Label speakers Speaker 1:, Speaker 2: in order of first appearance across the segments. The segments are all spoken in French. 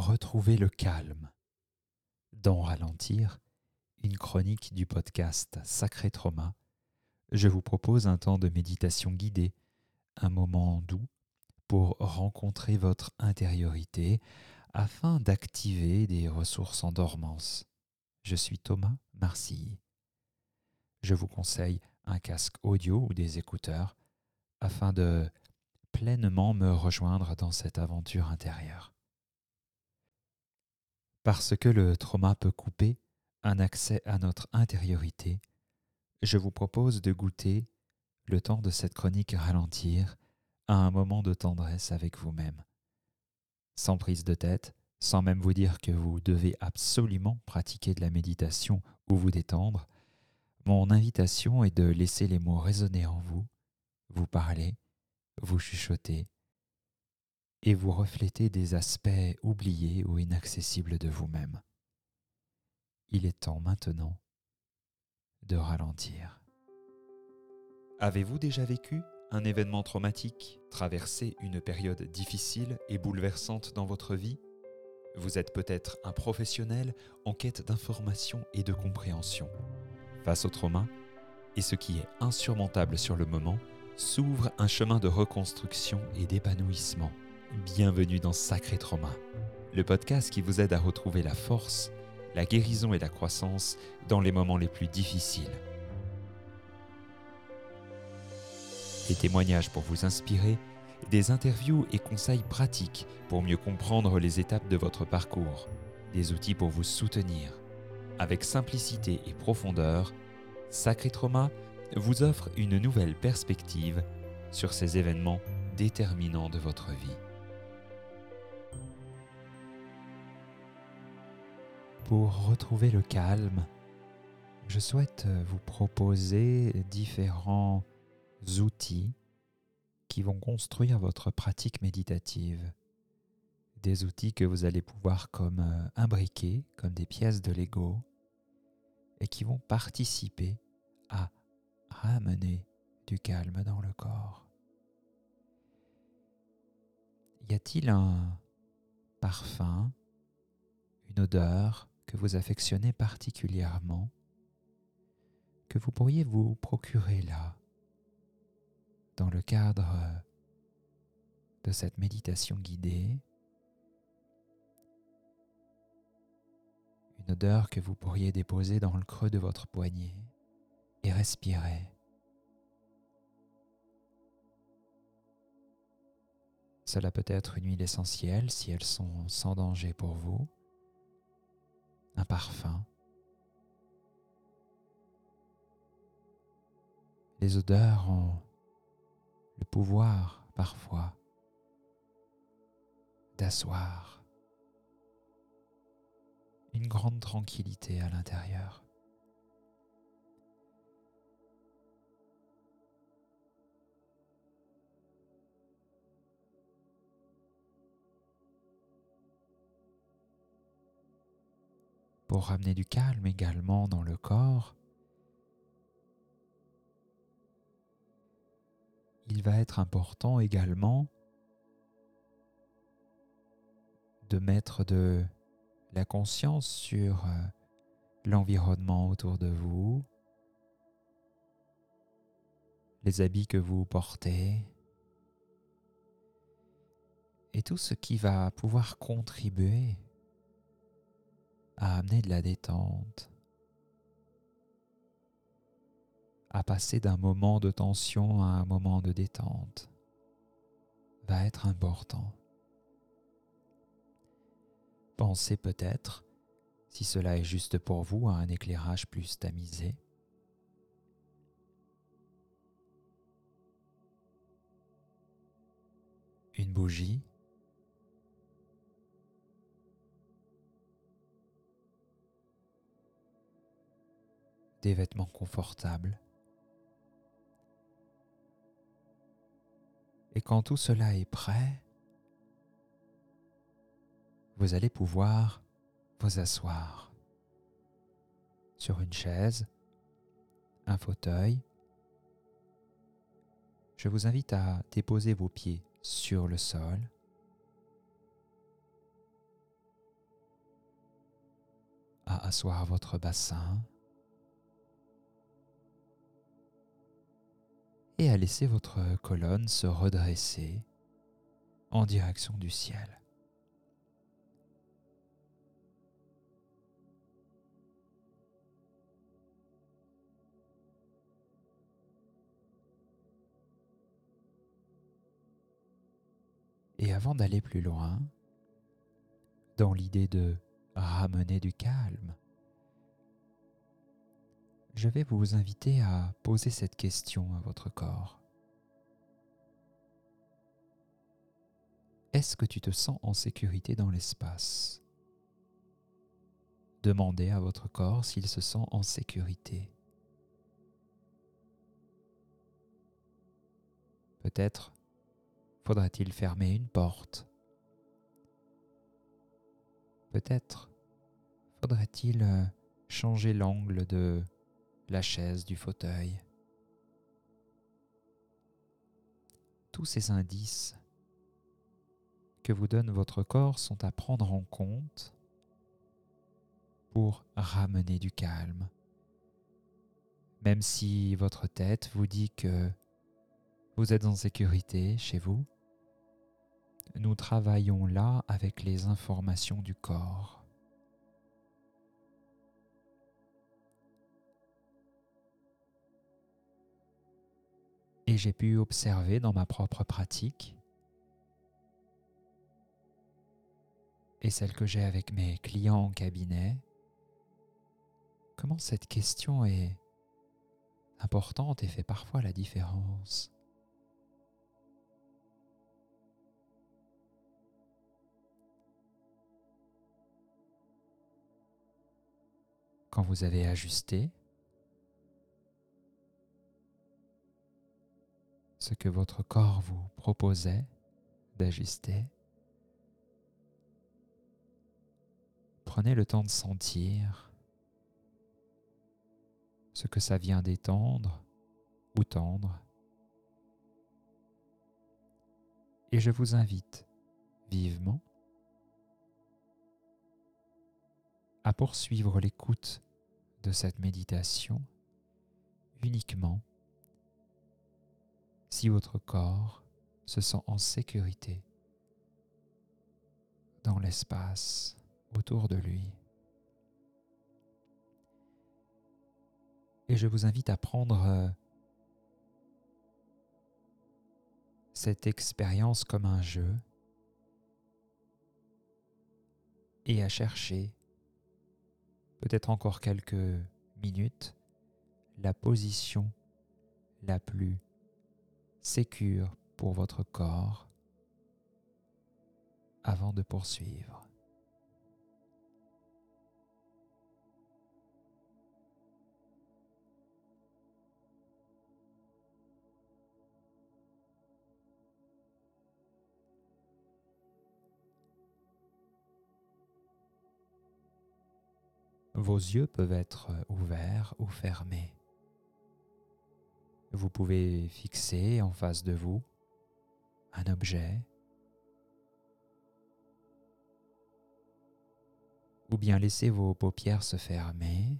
Speaker 1: retrouver le calme. Dans Ralentir, une chronique du podcast Sacré Trauma, je vous propose un temps de méditation guidée, un moment doux pour rencontrer votre intériorité afin d'activer des ressources en dormance. Je suis Thomas Marcilly. Je vous conseille un casque audio ou des écouteurs afin de pleinement me rejoindre dans cette aventure intérieure. Parce que le trauma peut couper un accès à notre intériorité, je vous propose de goûter le temps de cette chronique ralentir à un moment de tendresse avec vous-même. Sans prise de tête, sans même vous dire que vous devez absolument pratiquer de la méditation ou vous détendre, mon invitation est de laisser les mots résonner en vous, vous parler, vous chuchoter et vous refléter des aspects oubliés ou inaccessibles de vous-même. Il est temps maintenant de ralentir. Avez-vous déjà vécu un événement traumatique, traversé une période difficile et bouleversante dans votre vie? Vous êtes peut-être un professionnel en quête d'information et de compréhension. Face au trauma, et ce qui est insurmontable sur le moment, s'ouvre un chemin de reconstruction et d'épanouissement. Bienvenue dans Sacré Trauma, le podcast qui vous aide à retrouver la force, la guérison et la croissance dans les moments les plus difficiles. Des témoignages pour vous inspirer, des interviews et conseils pratiques pour mieux comprendre les étapes de votre parcours, des outils pour vous soutenir. Avec simplicité et profondeur, Sacré Trauma vous offre une nouvelle perspective sur ces événements déterminants de votre vie. Pour retrouver le calme, je souhaite vous proposer différents outils qui vont construire votre pratique méditative. Des outils que vous allez pouvoir comme euh, imbriquer, comme des pièces de Lego, et qui vont participer à ramener du calme dans le corps. Y a-t-il un parfum, une odeur que vous affectionnez particulièrement, que vous pourriez vous procurer là, dans le cadre de cette méditation guidée, une odeur que vous pourriez déposer dans le creux de votre poignet et respirez. Cela peut être une huile essentielle si elles sont sans danger pour vous, un parfum. Les odeurs ont le pouvoir parfois d'asseoir une grande tranquillité à l'intérieur. Pour ramener du calme également dans le corps, il va être important également de mettre de la conscience sur euh, l'environnement autour de vous, les habits que vous portez et tout ce qui va pouvoir contribuer à amener de la détente, à passer d'un moment de tension à un moment de détente, va être important. Pensez peut-être, si cela est juste pour vous, à un éclairage plus tamisé. Une bougie des vêtements confortables. Et quand tout cela est prêt, vous allez pouvoir vous asseoir sur une chaise, un fauteuil. Je vous invite à déposer vos pieds sur le sol asseoir votre bassin et à laisser votre colonne se redresser en direction du ciel. Et avant d'aller plus loin, dans l'idée de ramener du calme, je vais vous inviter à poser cette question à votre corps. Est-ce que tu te sens en sécurité dans l'espace? Demandez à votre corps s'il se sent en sécurité. Peut-être faudra-t-il fermer une porte Peut-être faudrait-il euh, changer l'angle de la chaise, du fauteuil. Tous ces indices que vous donne votre corps sont à prendre en compte pour ramener du calme. Même si votre tête vous dit que vous êtes en sécurité chez vous, nous travaillons là avec les informations du corps. Et j'ai pu observer dans ma propre pratique et celle que j'ai avec mes clients en cabinet, comment cette question est importante et fait parfois la différence. quand vous avez ajusté ce que votre corps vous proposait d'ajuster, prenez le temps de sentir ce que ça vient d'étendre ou tendre. Et je vous invite vivement à poursuivre l'écoute de cette méditation uniquement si votre corps se sent en sécurité dans l'espace autour de lui. Et je vous invite à prendre euh, cette expérience comme un jeu et à chercher peut-être encore quelques minutes, la position la plus sécure pour votre corps avant de poursuivre. Vos yeux peuvent être ouverts ou fermés. Vous pouvez fixer en face de vous un objet ou bien laisser vos paupières se fermer.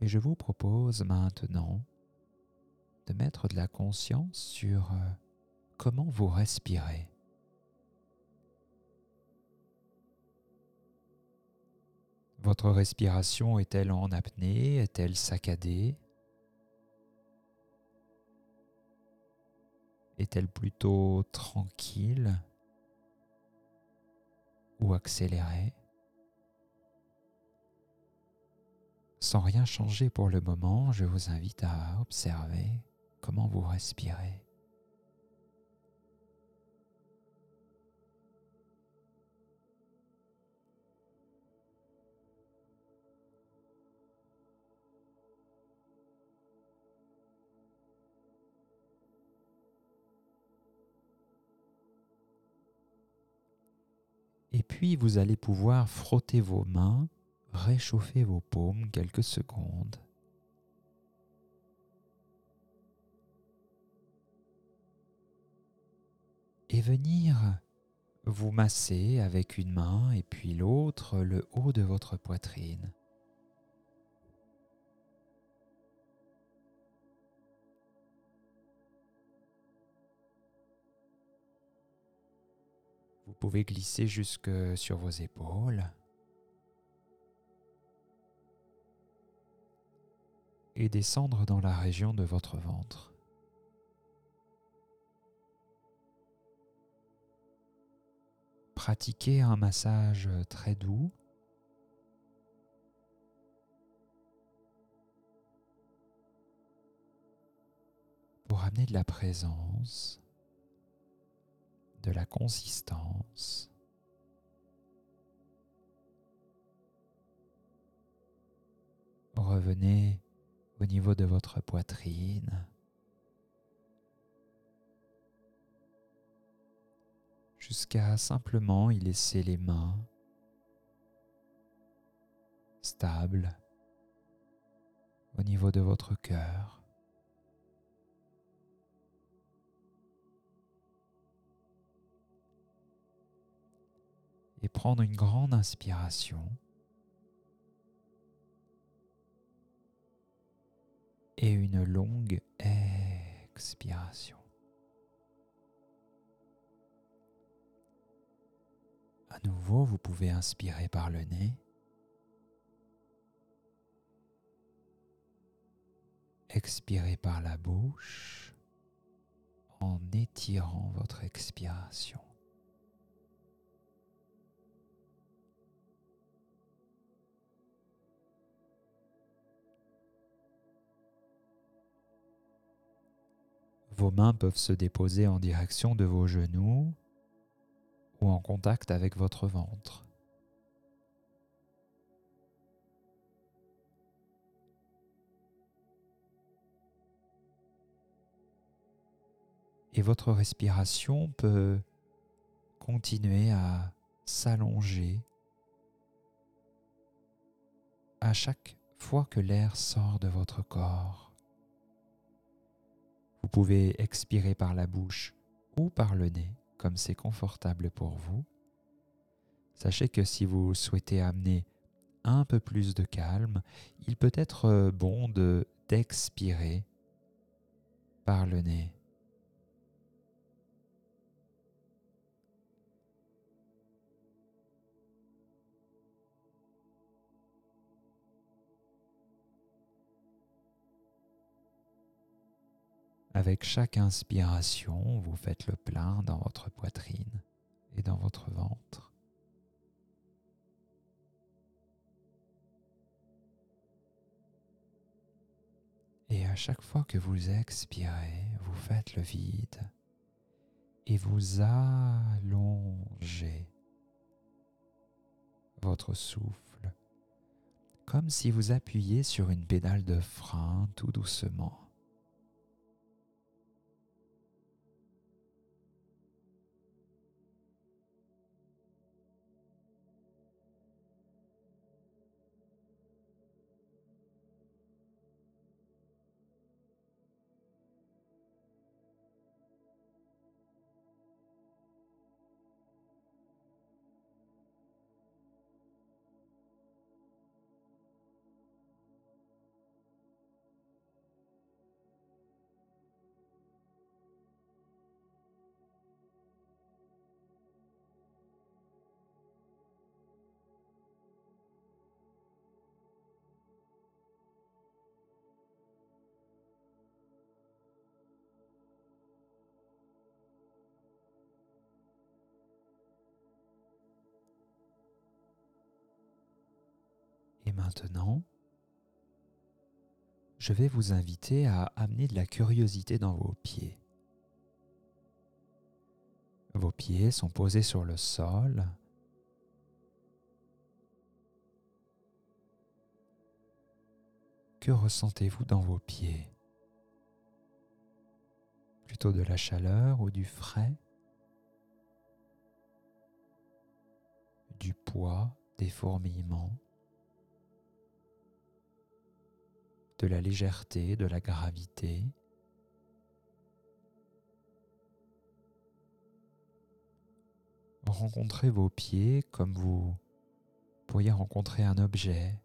Speaker 1: Et je vous propose maintenant de mettre de la conscience sur euh, comment vous respirez. Votre respiration est-elle en apnée? Est-elle saccadée? Est-elle plutôt tranquille? Ou accélérée? Sans rien changer pour le moment, je vous invite à observer comment vous respirez. Puis vous allez pouvoir frotter vos mains, réchauffer vos paumes quelques secondes. Et venir vous massez avec une main et puis l'autre le haut de votre poitrine. Pouvez glisser jusque sur vos épaules. Et descendre dans la région de votre ventre. Pratiquez un massage très doux. Pour amener de la présence de la consistance. Revenez au niveau de votre poitrine. Jusqu'à simplement y laisser les mains stables au niveau de votre cœur. Et prendre une grande inspiration. Et une longue expiration. À nouveau, vous pouvez inspirer par le nez. Expirez par la bouche en étirant votre expiration. Vos mains peuvent se déposer en direction de vos genoux ou en contact avec votre ventre. Et votre respiration peut continuer à s'allonger à chaque fois que l'air sort de votre corps. Vous pouvez expirer par la bouche ou par le nez, comme c'est confortable pour vous. Sachez que si vous souhaitez amener un peu plus de calme, il peut être bon de d'expirer par le nez. Avec chaque inspiration, vous faites le plein dans votre poitrine et dans votre ventre. Et à chaque fois que vous expirez, vous faites le vide et vous allongez votre souffle comme si vous appuyiez sur une pédale de frein tout doucement. Maintenant, je vais vous inviter à amener de la curiosité dans vos pieds. Vos pieds sont posés sur le sol. Que ressentez-vous dans vos pieds? Plutôt de la chaleur ou du frais? Du poids, des fourmillements? De la légèreté, de la gravité. rencontrez vos pieds comme vous pourriez rencontrer un objet,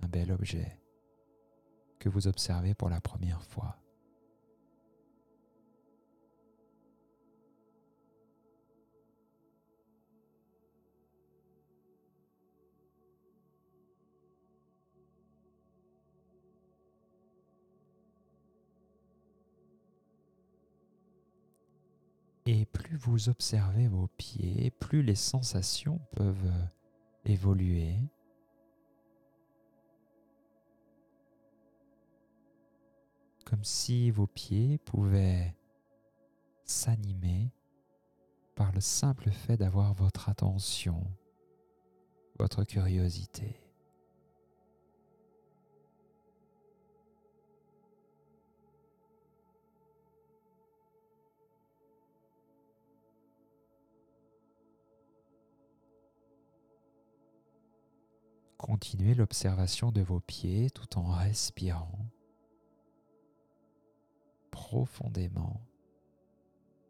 Speaker 1: un bel objet, que vous observez pour la première fois. Et plus vous observez vos pieds, plus les sensations peuvent euh, évoluer. Comme si vos pieds pouvaient s'animer par le simple fait d'avoir votre attention, votre curiosité. Continuez l'observation de vos pieds tout en respirant profondément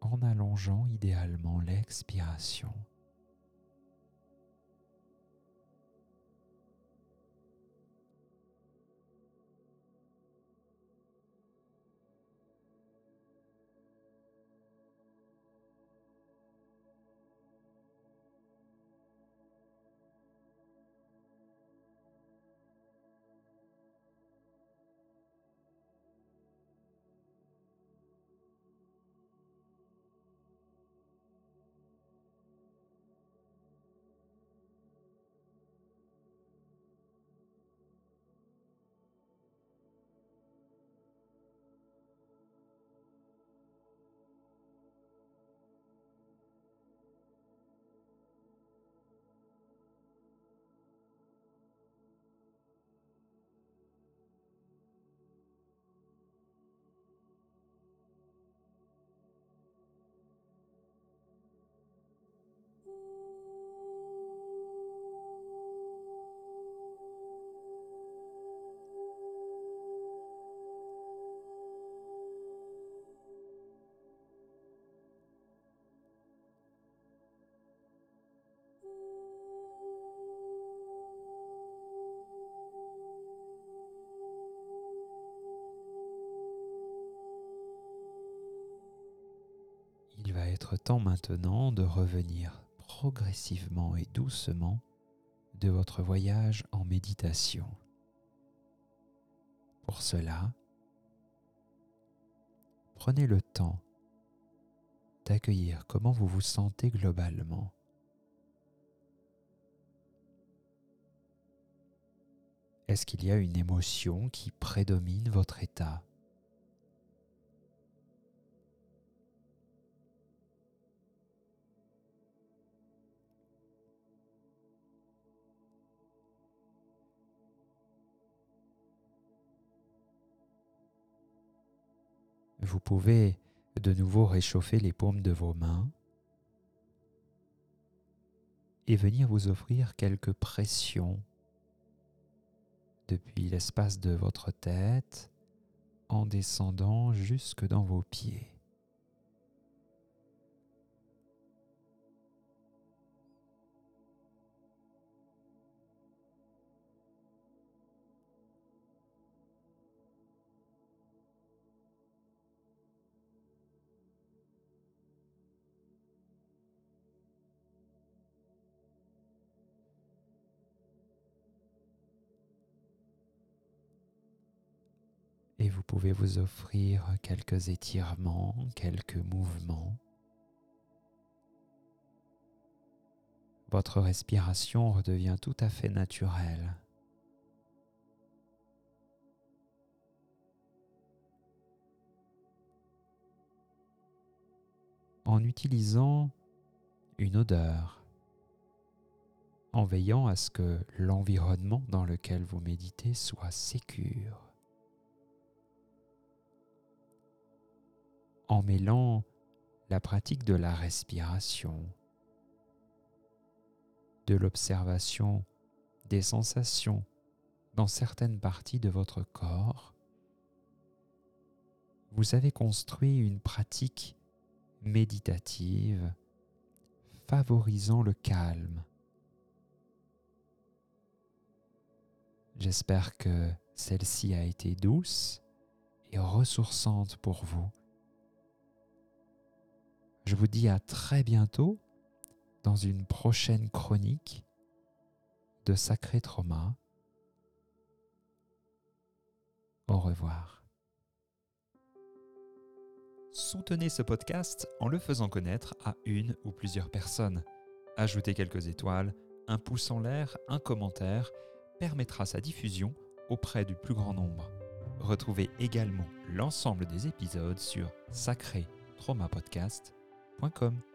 Speaker 1: en allongeant idéalement l'expiration. Temps maintenant de revenir progressivement et doucement de votre voyage en méditation. Pour cela, prenez le temps d'accueillir comment vous vous sentez globalement. Est-ce qu'il y a une émotion qui prédomine votre état Vous pouvez de nouveau réchauffer les paumes de vos mains et venir vous offrir quelques pressions depuis l'espace de votre tête en descendant jusque dans vos pieds. Pouvez vous offrir quelques étirements, quelques mouvements. Votre respiration redevient tout à fait naturelle. En utilisant une odeur, en veillant à ce que l'environnement dans lequel vous méditez soit sécure. En mêlant la pratique de la respiration, de l'observation des sensations dans certaines parties de votre corps, vous avez construit une pratique méditative favorisant le calme. J'espère que celle-ci a été douce et ressourçante pour vous. Je vous dis à très bientôt dans une prochaine chronique de Sacré Trauma. Au revoir. Soutenez ce podcast en le faisant connaître à une ou plusieurs personnes. Ajoutez quelques étoiles, un pouce en l'air, un commentaire permettra sa diffusion auprès du plus grand nombre. Retrouvez également l'ensemble des épisodes sur sacré traumapodcast.com.